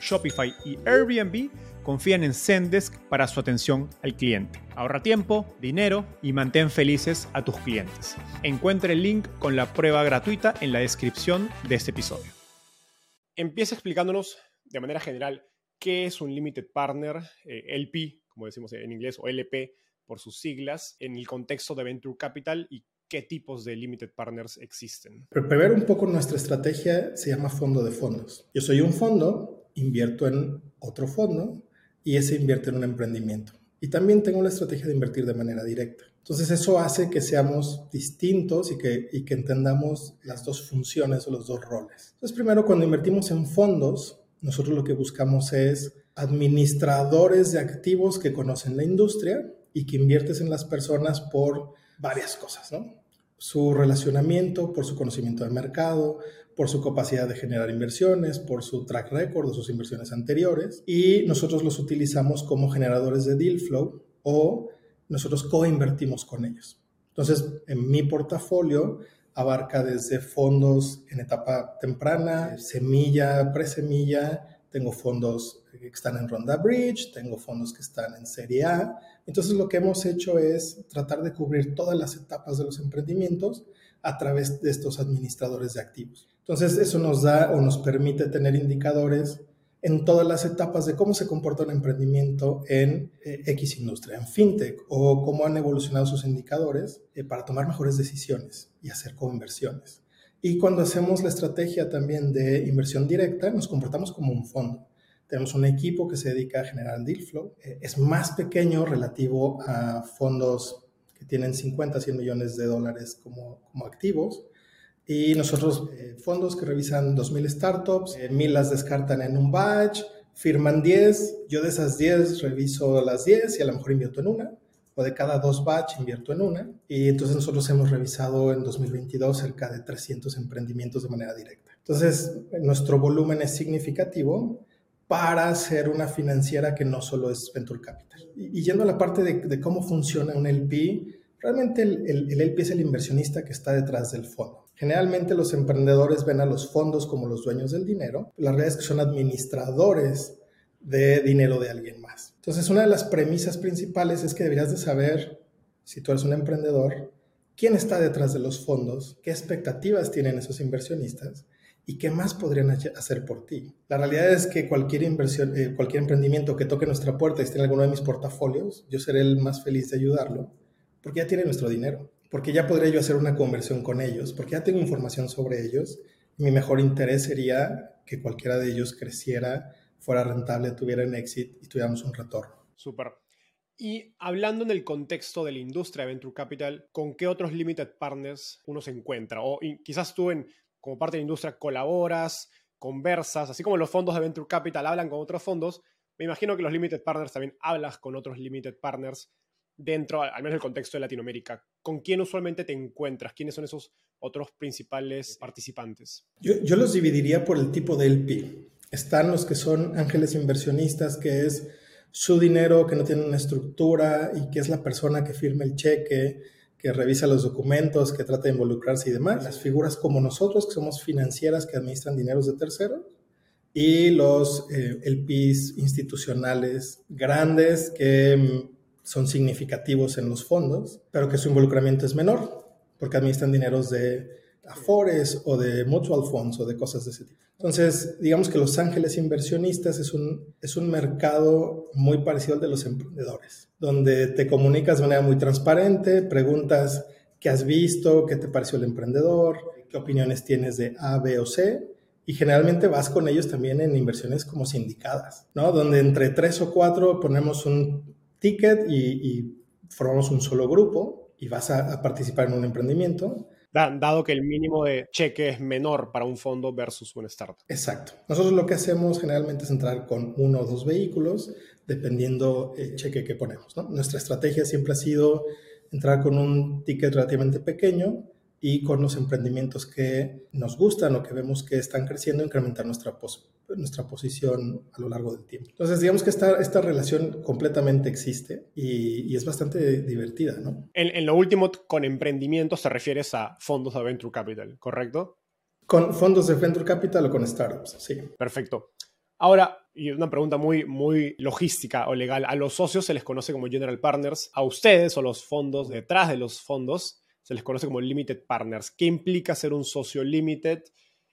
Shopify y Airbnb confían en Zendesk para su atención al cliente. Ahorra tiempo, dinero y mantén felices a tus clientes. Encuentre el link con la prueba gratuita en la descripción de este episodio. Empieza explicándonos de manera general qué es un Limited Partner, eh, LP, como decimos en inglés, o LP por sus siglas, en el contexto de Venture Capital y qué tipos de limited partners existen. Primero un poco nuestra estrategia se llama fondo de fondos. Yo soy un fondo, invierto en otro fondo y ese invierte en un emprendimiento. Y también tengo la estrategia de invertir de manera directa. Entonces eso hace que seamos distintos y que, y que entendamos las dos funciones o los dos roles. Entonces primero cuando invertimos en fondos, nosotros lo que buscamos es administradores de activos que conocen la industria y que inviertes en las personas por varias cosas, ¿no? Su relacionamiento, por su conocimiento del mercado, por su capacidad de generar inversiones, por su track record de sus inversiones anteriores y nosotros los utilizamos como generadores de deal flow o nosotros co-invertimos con ellos. Entonces, en mi portafolio abarca desde fondos en etapa temprana, semilla, presemilla, tengo fondos que están en ronda bridge, tengo fondos que están en serie A. Entonces, lo que hemos hecho es tratar de cubrir todas las etapas de los emprendimientos a través de estos administradores de activos. Entonces, eso nos da o nos permite tener indicadores en todas las etapas de cómo se comporta un emprendimiento en eh, X industria, en fintech, o cómo han evolucionado sus indicadores eh, para tomar mejores decisiones y hacer conversiones. Y cuando hacemos la estrategia también de inversión directa, nos comportamos como un fondo. Tenemos un equipo que se dedica a generar deal flow. Eh, es más pequeño relativo a fondos que tienen 50, 100 millones de dólares como, como activos. Y nosotros, eh, fondos que revisan 2.000 startups, eh, 1.000 las descartan en un batch, firman 10, yo de esas 10 reviso las 10 y a lo mejor invierto en una, o de cada dos batch invierto en una. Y entonces nosotros hemos revisado en 2022 cerca de 300 emprendimientos de manera directa. Entonces, nuestro volumen es significativo para ser una financiera que no solo es Venture Capital. Y, yendo a la parte de, cómo funciona un LP, realmente el, el, LP es el inversionista que está detrás del fondo. Generalmente los emprendedores ven a los fondos como los dueños del dinero. La realidad es que son administradores de dinero de alguien más. Entonces, una de las premisas principales es que deberías de saber, si tú eres un emprendedor, quién está detrás de los fondos, qué expectativas tienen esos inversionistas y qué más podrían hacer por ti. La realidad es que cualquier inversión, eh, cualquier emprendimiento que toque nuestra puerta y esté en alguno de mis portafolios, yo seré el más feliz de ayudarlo, porque ya tiene nuestro dinero, porque ya podría yo hacer una conversión con ellos, porque ya tengo información sobre ellos. mi mejor interés sería que cualquiera de ellos creciera, fuera rentable, tuviera un éxito y tuviéramos un retorno. Súper. Y hablando en el contexto de la industria de Venture Capital, ¿con qué otros limited partners uno se encuentra? O quizás tú en como parte de la industria colaboras, conversas, así como los fondos de Venture Capital hablan con otros fondos, me imagino que los Limited Partners también hablas con otros Limited Partners dentro, al menos del contexto de Latinoamérica. ¿Con quién usualmente te encuentras? ¿Quiénes son esos otros principales participantes? Yo, yo los dividiría por el tipo de LP. Están los que son ángeles inversionistas, que es su dinero, que no tiene una estructura y que es la persona que firma el cheque, que revisa los documentos, que trata de involucrarse y demás. Las figuras como nosotros, que somos financieras que administran dineros de terceros, y los eh, LPs institucionales grandes que mm, son significativos en los fondos, pero que su involucramiento es menor, porque administran dineros de Afores o de mutual funds o de cosas de ese tipo. Entonces, digamos que Los Ángeles Inversionistas es un, es un mercado muy parecido al de los emprendedores, donde te comunicas de manera muy transparente, preguntas qué has visto, qué te pareció el emprendedor, qué opiniones tienes de A, B o C, y generalmente vas con ellos también en inversiones como sindicadas, ¿no? Donde entre tres o cuatro ponemos un ticket y, formamos un solo grupo y vas a participar en un emprendimiento dado que el mínimo de cheque es menor para un fondo versus un startup. Exacto. Nosotros lo que hacemos generalmente es entrar con uno o dos vehículos, dependiendo el cheque que ponemos. Nuestra estrategia siempre ha sido entrar con un ticket relativamente pequeño y con los emprendimientos que nos gustan o que vemos que están creciendo, incrementar nuestra, nuestra posición a lo largo del tiempo. Entonces, digamos que esta, esta relación completamente existe y, es bastante divertida, ¿no? En, lo último, con emprendimientos te refieres a fondos de Venture Capital, ¿correcto? Con fondos de Venture Capital o con startups, sí. Perfecto. Ahora, y una pregunta muy, muy logística o legal, a los socios se les conoce como general partners, a ustedes o los fondos detrás de los fondos se les conoce como limited partners. ¿Qué implica ser un socio limited?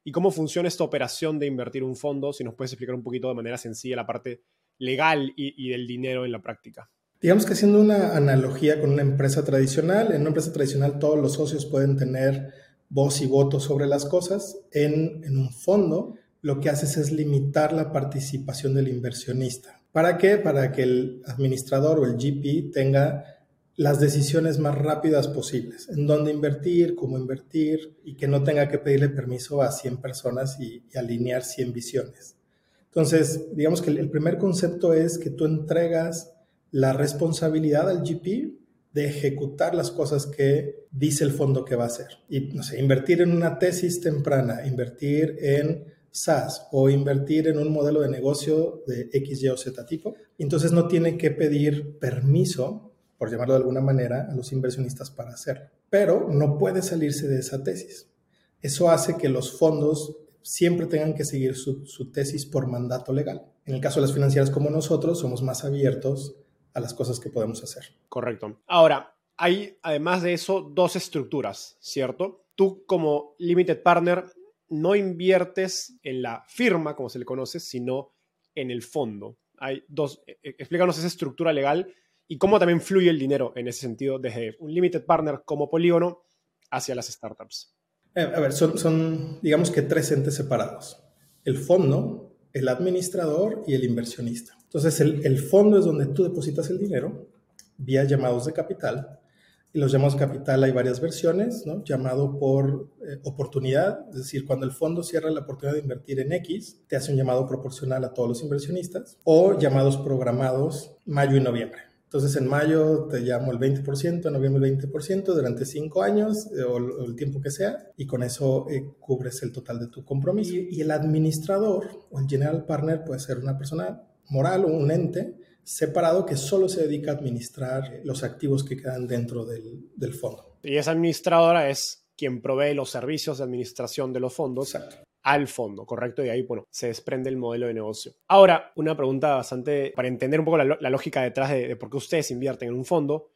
¿Y cómo funciona esta operación de invertir un fondo? Si nos puedes explicar un poquito de manera sencilla la parte legal y, del dinero en la práctica. Digamos que haciendo una analogía con una empresa tradicional, en una empresa tradicional todos los socios pueden tener voz y voto sobre las cosas. En, en un fondo lo que haces es limitar la participación del inversionista. ¿Para qué? Para que el administrador o el GP tenga las decisiones más rápidas posibles, en dónde invertir, cómo invertir y que no tenga que pedirle permiso a 100 personas y, alinear 100 visiones. Entonces, digamos que el, primer concepto es que tú entregas la responsabilidad al GP de ejecutar las cosas que dice el fondo que va a hacer. Y, no sé, invertir en una tesis temprana, invertir en SaaS o invertir en un modelo de negocio de X, Y o Z tipo. Entonces no tiene que pedir permiso por llamarlo de alguna manera, a los inversionistas para hacerlo. Pero no puede salirse de esa tesis. Eso hace que los fondos siempre tengan que seguir su, tesis por mandato legal. En el caso de las financieras como nosotros, somos más abiertos a las cosas que podemos hacer. Correcto. Ahora, hay además de eso dos estructuras, ¿cierto? Tú como limited partner no inviertes en la firma, como se le conoce, sino en el fondo. Hay dos, e, e, explícanos esa estructura legal y cómo también fluye el dinero en ese sentido desde un limited partner como Polígono hacia las startups. Eh, a ver, son, digamos que tres entes separados. El fondo, el administrador y el inversionista. Entonces, el, fondo es donde tú depositas el dinero vía llamados de capital. Y los llamados de capital hay varias versiones. Llamado por eh, oportunidad, es decir, cuando el fondo cierra la oportunidad de invertir en X, te hace un llamado proporcional a todos los inversionistas, o llamados programados mayo y noviembre. Entonces en mayo te llamo el 20%, en noviembre el 20% durante cinco años eh, o, el tiempo que sea y con eso eh, cubres el total de tu compromiso. Y, el administrador o el general partner puede ser una persona moral o un ente separado que solo se dedica a administrar los activos que quedan dentro del, del fondo. Y esa administradora es quien provee los servicios de administración de los fondos Exacto al fondo, ¿correcto? Y ahí, bueno, se desprende el modelo de negocio. Ahora, una pregunta bastante para entender un poco la, lógica detrás de, por qué ustedes invierten en un fondo.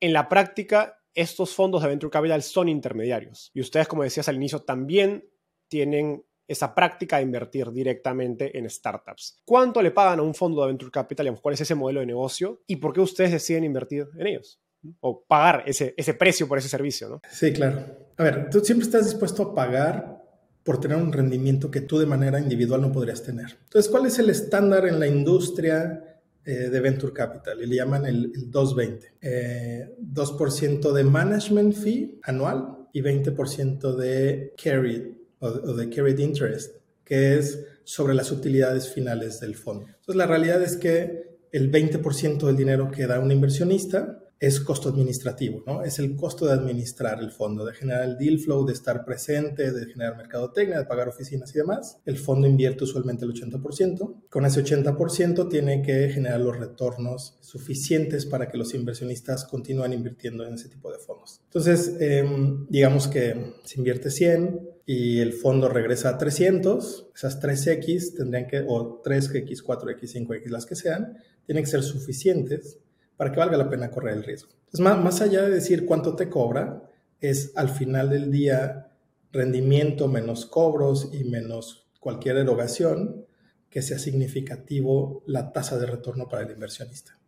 En la práctica, estos fondos de Venture Capital son intermediarios. Y ustedes, como decías al inicio, también tienen esa práctica de invertir directamente en startups. ¿Cuánto le pagan a un fondo de Venture Capital? ¿Cuál es ese modelo de negocio? ¿Y por qué ustedes deciden invertir en ellos? O pagar ese, ese precio por ese servicio, ¿no? Sí, claro. A ver, tú siempre estás dispuesto a pagar por tener un rendimiento que tú de manera individual no podrías tener. Entonces, ¿cuál es el estándar en la industria eh, de Venture Capital? Y le llaman el, 220. 2% eh, de management fee anual y 20% de carried o, de carried interest, que es sobre las utilidades finales del fondo. Entonces, la realidad es que el 20% del dinero que da un inversionista es costo administrativo, ¿no? Es el costo de administrar el fondo, de generar el deal flow, de estar presente, de generar mercadotecnia, de pagar oficinas y demás. El fondo invierte usualmente el 80%. Con ese 80% tiene que generar los retornos suficientes para que los inversionistas continúen invirtiendo en ese tipo de fondos. Entonces, em, digamos que se invierte 100 y el fondo regresa a 300, esas 3X tendrían que, o 3X, 4X, 5X, las que sean, tienen que ser suficientes para que valga la pena correr el riesgo. Es más, más allá de decir cuánto te cobra, es al final del día rendimiento menos cobros y menos cualquier erogación que sea significativo la tasa de retorno para el inversionista.